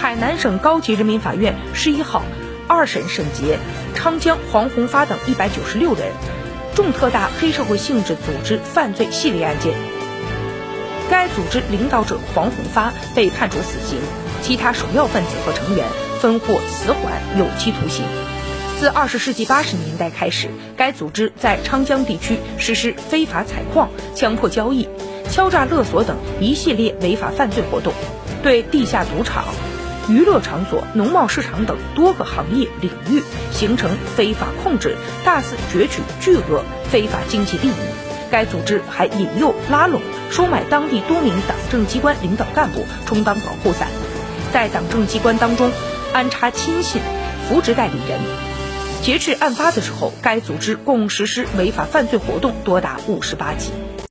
海南省高级人民法院十一号二审审结昌江黄宏发等一百九十六人重特大黑社会性质组织犯罪系列案件。该组织领导者黄宏发被判处死刑，其他首要分子和成员分获死缓有期徒刑。自二十世纪八十年代开始，该组织在昌江地区实施非法采矿、强迫交易、敲诈勒索等一系列违法犯罪活动，对地下赌场、娱乐场所、农贸市场等多个行业领域形成非法控制，大肆攫取巨额非法经济利益。该组织还引诱、拉拢、收买当地多名党政机关领导干部充当保护伞，在党政机关当中安插亲信、扶植代理人。截至案发的时候，该组织共实施违法犯罪活动多达五十八起。